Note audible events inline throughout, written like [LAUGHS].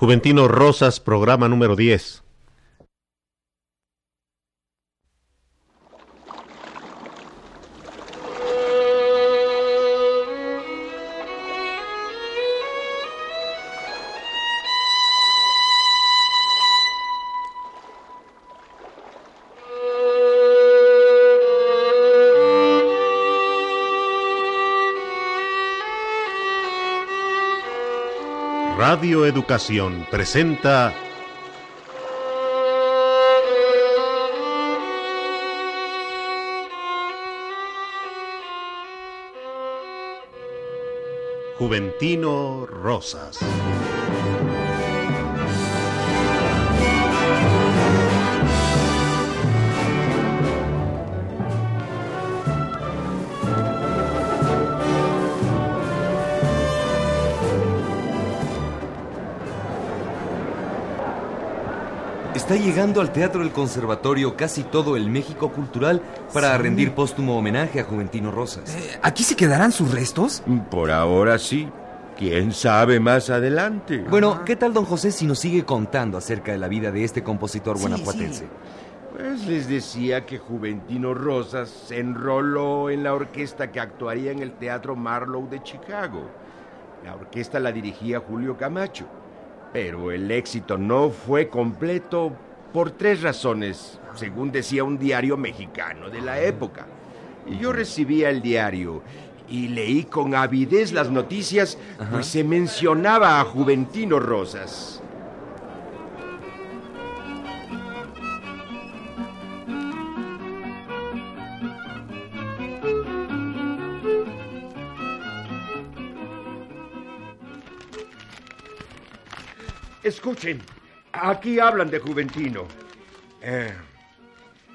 Juventino Rosas, programa número 10. Educación presenta Juventino Rosas. Está llegando al Teatro del Conservatorio casi todo el México cultural para Sí. rendir póstumo homenaje a Juventino Rosas. Eh, ¿Aquí se quedarán sus restos? Por ahora sí. ¿Quién sabe más adelante? Bueno, ¿qué tal don José si nos sigue contando acerca de la vida de este compositor Sí, guanajuatense? sí. Pues les decía que Juventino Rosas se enroló en la orquesta que actuaría en el Teatro Marlowe de Chicago. La orquesta la dirigía Julio Camacho. Pero el éxito no fue completo por tres razones, según decía un diario mexicano de la época. Y yo recibía el diario y leí con avidez las noticias, pues se mencionaba a Juventino Rosas. Escuchen, aquí hablan de Juventino. Eh,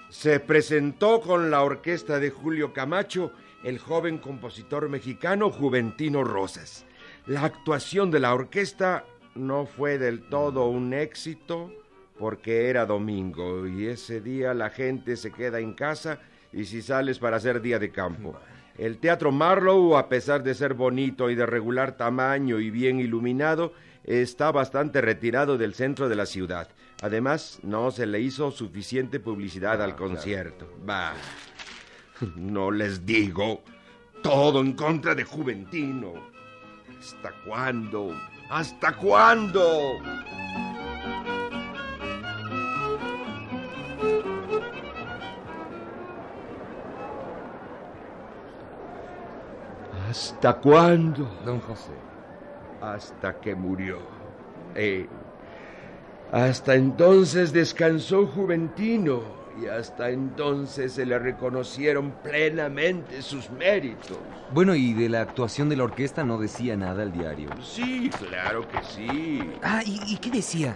se presentó con la orquesta de Julio Camacho el joven compositor mexicano Juventino Rosas. La actuación de la orquesta no fue del todo un éxito porque era domingo y ese día la gente se queda en casa y si sales para hacer día de campo. El Teatro Marlowe, a pesar de ser bonito y de regular tamaño y bien iluminado, está bastante retirado del centro de la ciudad. Además, no se le hizo suficiente publicidad al concierto. Bah, no les digo. Todo en contra de Juventino. ¿Hasta cuándo? ¿Hasta cuándo? ¿Hasta cuándo? Don José. Hasta que murió. Eh, hasta entonces descansó Juventino y hasta entonces se le reconocieron plenamente sus méritos. Bueno, y de la actuación de la orquesta no decía nada el diario. Sí, claro que sí. Ah, ¿y, y qué decía?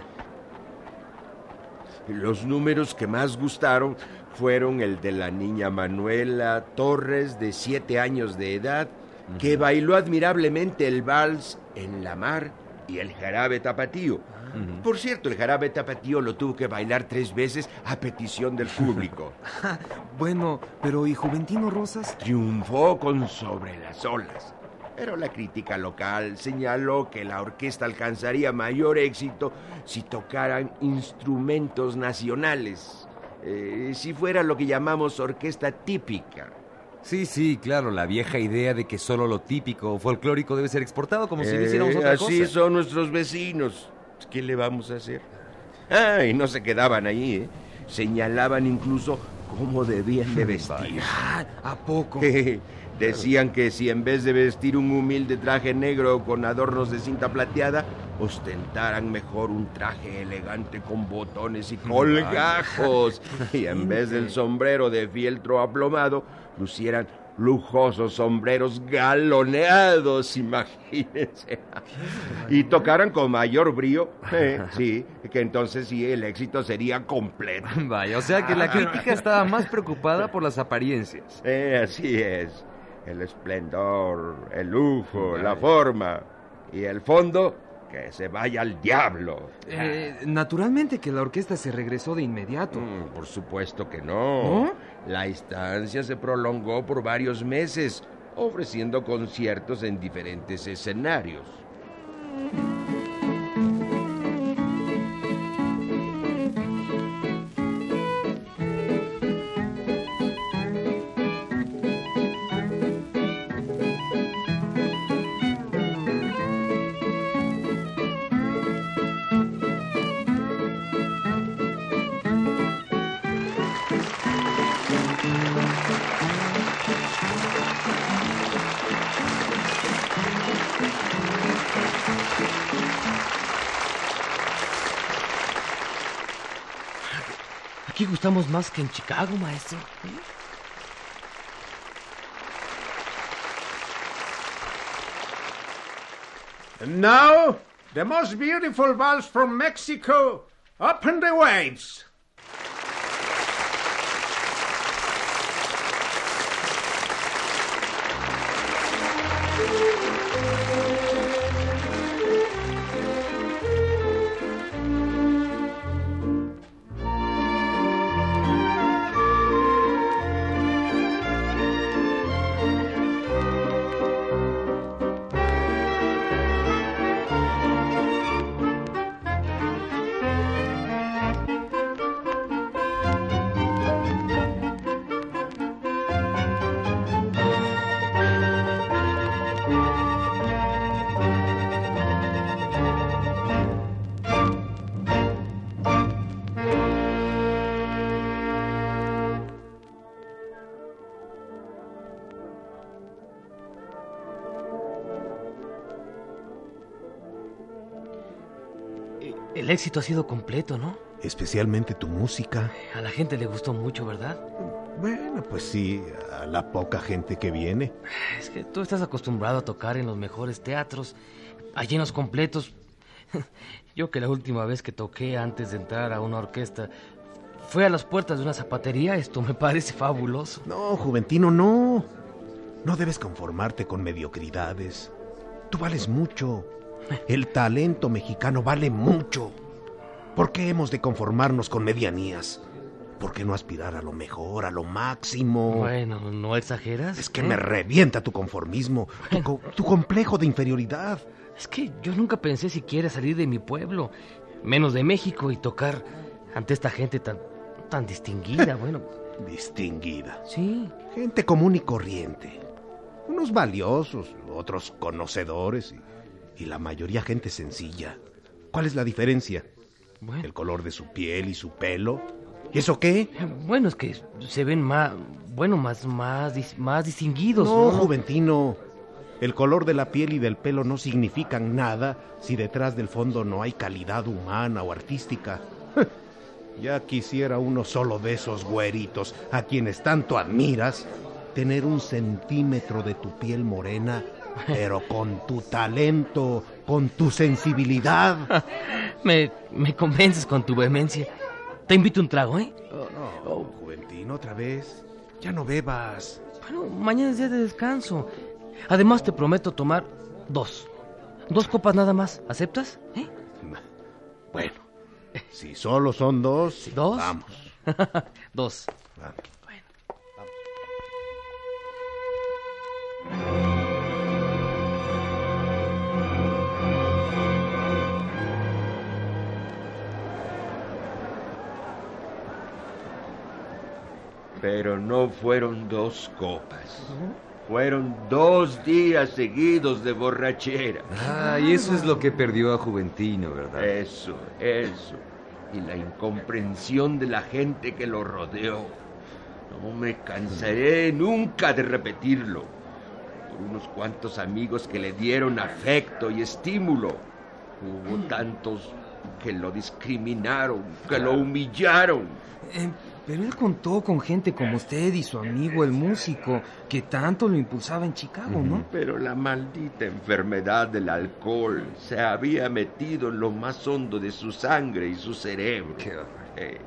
Los números que más gustaron fueron el de la niña Manuela Torres, de siete años de edad, que bailó admirablemente el vals en la mar y el jarabe tapatío. Por cierto, el jarabe tapatío lo tuvo que bailar tres veces a petición del público. Ah, [LAUGHS] bueno, pero ¿y Juventino Rosas? Triunfó con Sobre las olas. Pero la crítica local señaló que la orquesta alcanzaría mayor éxito si tocaran instrumentos nacionales, eh, si fuera lo que llamamos orquesta típica. Sí, sí, claro, la vieja idea de que solo lo típico o folclórico debe ser exportado como si no Eh, hiciéramos otra así cosa. son nuestros vecinos. ¿Qué le vamos a hacer? Ah, y no se quedaban ahí, ¿eh? Señalaban incluso cómo debían de vestir. Ah, ¿a poco? [LAUGHS] Decían que si en vez de vestir un humilde traje negro con adornos de cinta plateada, ostentaran mejor un traje elegante con botones y colgajos. Y en vez del [LAUGHS] sombrero de fieltro aplomado, lucieran lujosos sombreros galoneados, [LAUGHS] imagínense. Y tocaran con mayor brío, eh, sí, que entonces sí el éxito sería completo. Vaya, o sea que la crítica estaba más preocupada por las apariencias. Eh, así es. El esplendor, el lujo, la forma y el fondo, que se vaya al diablo. Eh, naturalmente que la orquesta se regresó de inmediato. Mm, por supuesto que no. ¿No? La instancia se prolongó por varios meses, ofreciendo conciertos en diferentes escenarios. Más que en Chicago, maestro. And now, the most beautiful valse from Mexico, Up in the Waves. El éxito ha sido completo, ¿no? Especialmente tu música. A la gente le gustó mucho, ¿verdad? Bueno, pues sí, a la poca gente que viene. Es que tú estás acostumbrado a tocar en los mejores teatros, a llenos completos. [LAUGHS] Yo que la última vez que toqué antes de entrar a una orquesta fue a las puertas de una zapatería, esto me parece fabuloso. No, Juventino, no. No debes conformarte con mediocridades. Tú vales mucho. El talento mexicano vale mucho. ¿Por qué hemos de conformarnos con medianías? ¿Por qué no aspirar a lo mejor, a lo máximo? Bueno, ¿no exageras? Es que ¿Eh? me revienta tu conformismo, tu, co- tu complejo de inferioridad. Es que yo nunca pensé siquiera salir de mi pueblo, menos de México, y tocar ante esta gente tan, tan distinguida. [LAUGHS] Bueno, Distinguida. sí. Gente común y corriente. Unos valiosos, otros conocedores y, y la mayoría gente sencilla. ¿Cuál es la diferencia? Bueno, ¿El color de su piel y su pelo? ¿Y eso qué? bueno es que se ven más, bueno, más, más, más distinguidos. No, Juventino. El color de la piel y del pelo no significan nada si detrás del fondo no hay calidad humana o artística. [LAUGHS] Ya quisiera uno solo de esos güeritos a quienes tanto admiras tener un centímetro de tu piel morena, pero con tu talento, con tu sensibilidad. [LAUGHS] Me, me convences con tu vehemencia. Te invito un trago, ¿eh? No, Juventino, otra vez. Ya no bebas. Bueno, mañana es día de descanso. Además te prometo tomar dos. Dos copas nada más. ¿Aceptas? ¿Eh? Bueno, si solo son dos, ¿Dos? vamos. [LAUGHS] dos. vamos. Pero no fueron dos copas. Fueron dos días seguidos de borrachera. Ah, y eso es lo que perdió a Juventino, ¿verdad? Eso, eso. Y la incomprensión de la gente que lo rodeó. No me cansaré nunca de repetirlo. Por unos cuantos amigos que le dieron afecto y estímulo. Hubo tantos que lo discriminaron, que lo humillaron. Pero él contó con gente como usted y su amigo el músico, que tanto lo impulsaba en Chicago, ¿no? Pero la maldita enfermedad del alcohol se había metido en lo más hondo de su sangre y su cerebro. Qué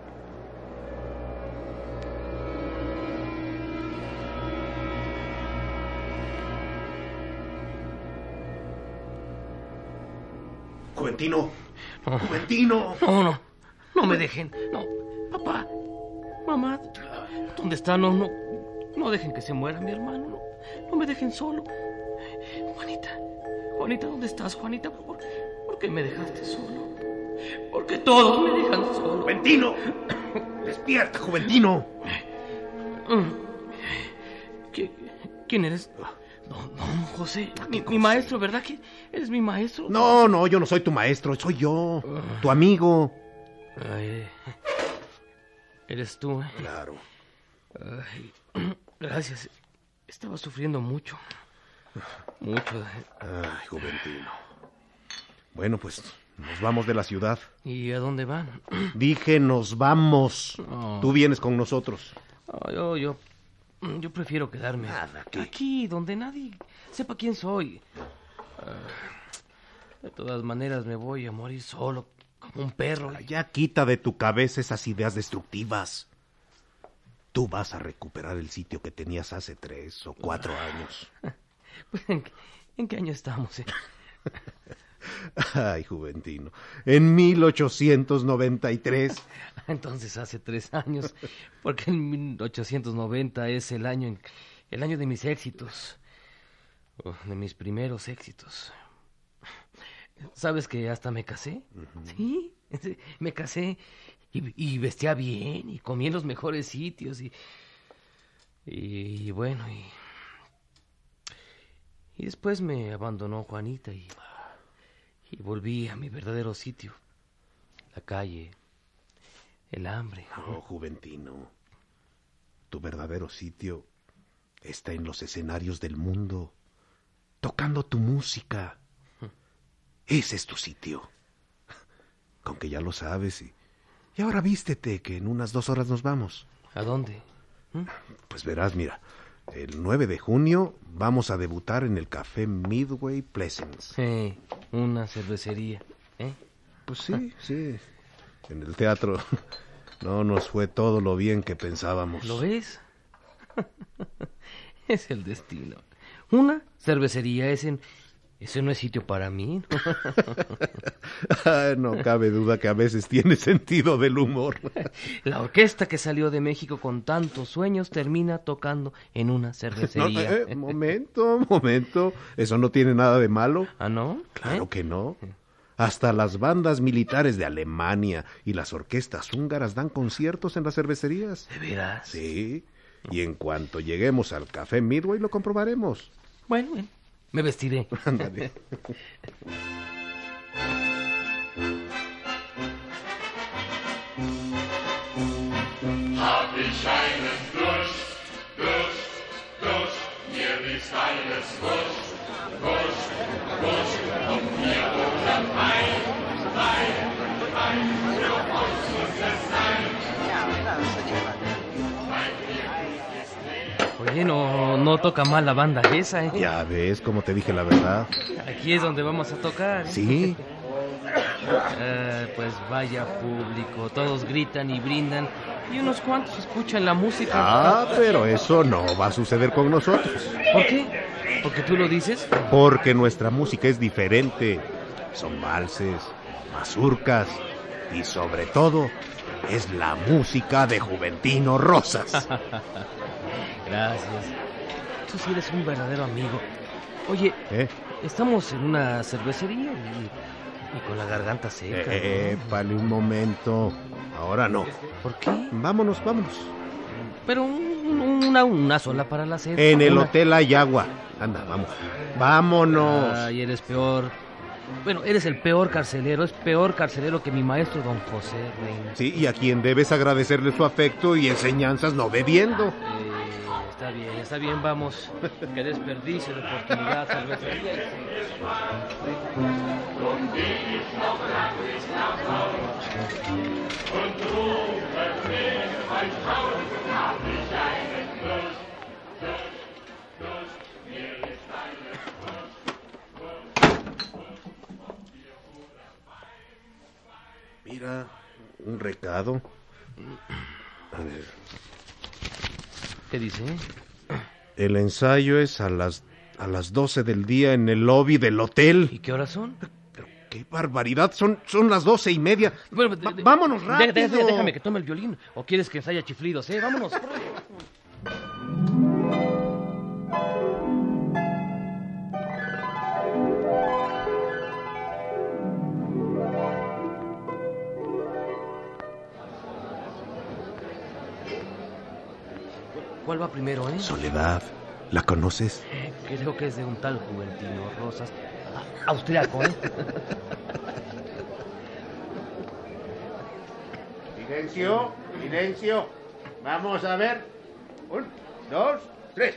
Juventino, Juventino. No, no. No me dejen. No. Mamá. ¿Dónde está? No, no. No dejen que se muera mi hermano. No, no me dejen solo. Juanita. Juanita, ¿dónde estás, Juanita? ¿Por, por qué me dejaste solo? Porque todos me dejan solo. Juventino. Despierta, Juventino. ¿Qui- ¿Quién eres? No, no, José. Mi, mi maestro, ¿verdad que eres mi maestro? No, no, yo no soy tu maestro, soy yo, tu amigo. Ay, eres tú, ¿eh? Claro. Ay, [CLEARS THROAT] gracias. Estaba sufriendo mucho. Mucho. Ay, Juventino. Bueno, pues Nos vamos de la ciudad. ¿Y a dónde van? [CLEARS THROAT] Dije, nos vamos. Oh. Tú vienes con nosotros. Oh, yo, yo, yo prefiero quedarme aquí, donde nadie sepa quién soy. Ah, de todas maneras, me voy a morir solo, como un perro. Ya quita de tu cabeza esas ideas destructivas. Tú vas a recuperar el sitio que tenías hace tres o cuatro años. [LAUGHS] Pues, ¿en, qué- en qué año estamos? eh? [LAUGHS] Ay, Juventino. En 1893. [LAUGHS] Entonces hace tres años, porque en 1890 es el año, el año de mis éxitos, de mis primeros éxitos. ¿Sabes que hasta me casé? Sí, [LAUGHS] sí, me casé y, y vestía bien y comí en los mejores sitios y, y, bueno, y, y después me abandonó Juanita y, y volví a mi verdadero sitio, la calle, el hambre. Oh, Juventino. Tu verdadero sitio está en los escenarios del mundo, tocando tu música. Ese es tu sitio. Con que ya lo sabes y, y ahora vístete, que en unas dos horas nos vamos. ¿A dónde? Pues verás, mira, el 9 de junio vamos a debutar en el café Midway Pleasance. Eh, una cervecería, ¿eh? Pues sí, sí. En el teatro no nos fue todo lo bien que pensábamos. ¿Lo ves? [LAUGHS] es el destino. Una cervecería, ese, ese no es sitio para mí. [LAUGHS] Ah, no cabe duda que a veces tiene sentido del humor. [LAUGHS] La orquesta que salió de México con tantos sueños termina tocando en una No, cervecería. eh, momento, momento. Eso no tiene nada de malo. ¿Ah, no? Claro ¿Eh? que no. Hasta las bandas militares de Alemania y las orquestas húngaras dan conciertos en las cervecerías. ¿De veras? Sí. Y en cuanto lleguemos al café Midway lo comprobaremos. Bueno, bueno, me vestiré. Hab ich einen Durst, Durst, Durst, mir ist alles Wurst, Wurst, Wurst, und mir oder Wein, Wein, Wein, für uns muss es sein. Oye, no, no toca mal la banda esa, ¿eh? Ya ves, como te dije la verdad. Aquí es donde vamos a tocar. ¿eh? Sí. Eh, pues vaya público, todos gritan y brindan y unos cuantos escuchan la música. Ah, pero eso no va a suceder con nosotros. ¿Por qué? ¿Porque tú lo dices? Porque nuestra música es diferente. Son valses, mazurcas y sobre todo es la música de Juventino Rosas. [LAUGHS] Gracias. Tú sí eres un verdadero amigo. Oye, ¿Eh? estamos en una cervecería y, y con la garganta seca. Eh, ¿no? vale un momento. Ahora no. ¿Por qué? Vámonos, vámonos. Pero un- una, una sola para la sed. En el Una. hotel hay agua. Anda, vamos. Vámonos. Ay, eres peor. Bueno, eres el peor carcelero. Es peor carcelero que mi maestro don José Reina. Sí, y a quien debes agradecerle su afecto y enseñanzas no bebiendo. Bien, está bien, vamos. Qué desperdicio de oportunidad, cervecería. Mira, un recado. A ver, ¿Qué dice? el ensayo es a las a las 12 del día en el lobby del ¿Y hotel. qué horas son? Pero qué barbaridad, son, son las doce y media. Bueno, Va- vámonos rápido. de- déjame que tome el violín. ¿O quieres que ensaya chiflidos, eh? Vámonos. [LAUGHS] ¿Cuál va primero, eh? Soledad, ¿la conoces? Creo que es de un tal Juventino Rosas. Austriaco, ¿eh? Silencio, silencio. Vamos a ver. Un, dos, tres.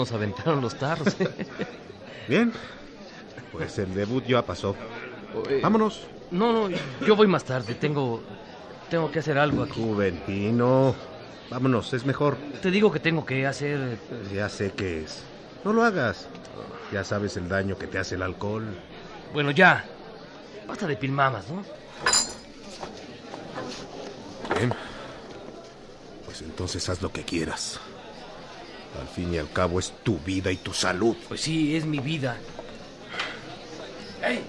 Nos aventaron los tarros. [LAUGHS] Bien, pues el debut ya pasó. Eh, Vámonos. No, no, yo voy más tarde. Tengo, tengo que hacer algo aquí. Juventino, vámonos, es mejor. Te digo que tengo que hacer. Ya sé qué es. No lo hagas. Ya sabes el daño que te hace el alcohol. Bueno, ya. Basta de pilmamas, ¿no? Bien. Pues entonces haz lo que quieras. Al fin y al cabo es tu vida y tu salud. Pues sí, es mi vida. ¡Hey!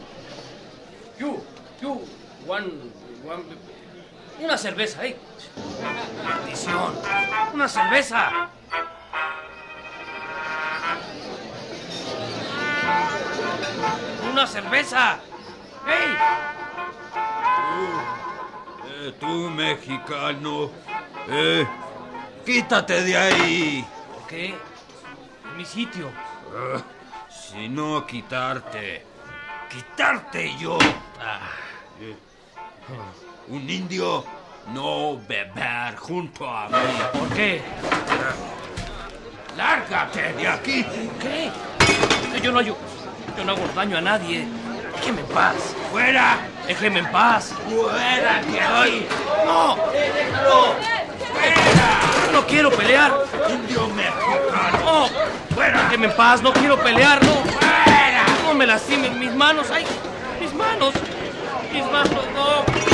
You, you, one, one... Una cerveza, ¿eh? Maldición. Una cerveza. Una cerveza. ¡Hey! Eh, tú, mexicano. Eh, quítate de ahí. ¿Por qué? En mi sitio. Ah, si no, quitarte. Quitarte yo. Ah, Eh, un indio no beber junto a mí. ¿Por qué? ¡Lárgate de aquí! ¿Qué? Yo no, yo, yo no hago daño a nadie. Déjeme en paz. ¡Fuera! Déjeme en paz. ¡Fuera que hoy! ¡No! ¡No! ¡Fuera! ¡No quiero pelear! ¡Indio mexicano! ¡No! ¡Fuera! Déjeme en paz, no quiero pelear, no. ¡Fuera! No me lastimen mis manos, ay, mis manos. Mis manos, no.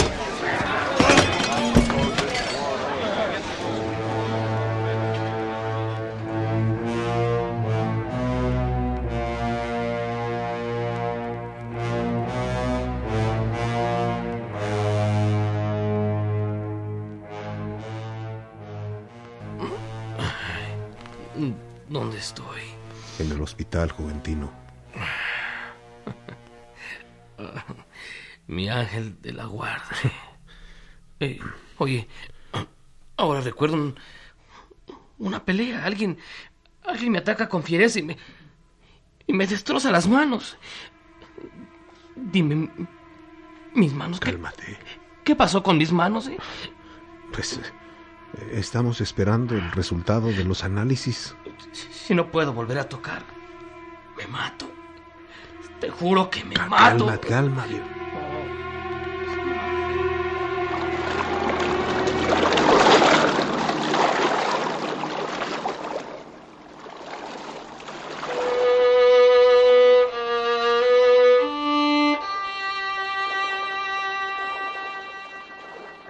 Hospital, Juventino. [LAUGHS] Mi ángel de la guarda. Eh, oye, ahora recuerdo un- una pelea. Alguien, alguien me ataca con fiereza y me, y me destroza las manos. Dime, mis manos, ¿qué, Cálmate. qué pasó con mis manos? eh? Pues eh, estamos esperando el resultado de los análisis. Si no puedo volver a tocar, me mato. Te juro que me mato. Calma, calma.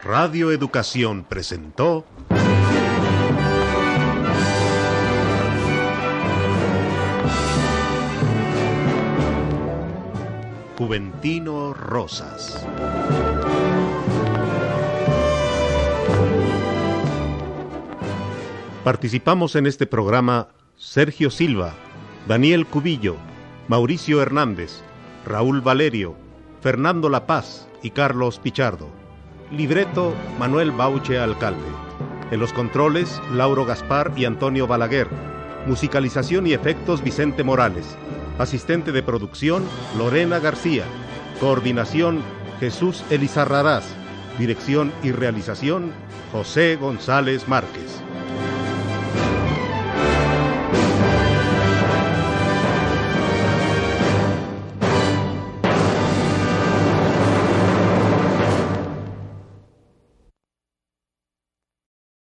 Radio Educación presentó Juventino Rosas. Participamos en este programa Sergio Silva, Daniel Cubillo, Mauricio Hernández, Raúl Valerio, Fernando La Paz y Carlos Pichardo. Libreto Manuel Bauche Alcalde. En los controles Lauro Gaspar y Antonio Balaguer. Musicalización y efectos Vicente Morales. Asistente de producción Lorena García. Coordinación Jesús Elizarrarás. Dirección y realización José González Márquez.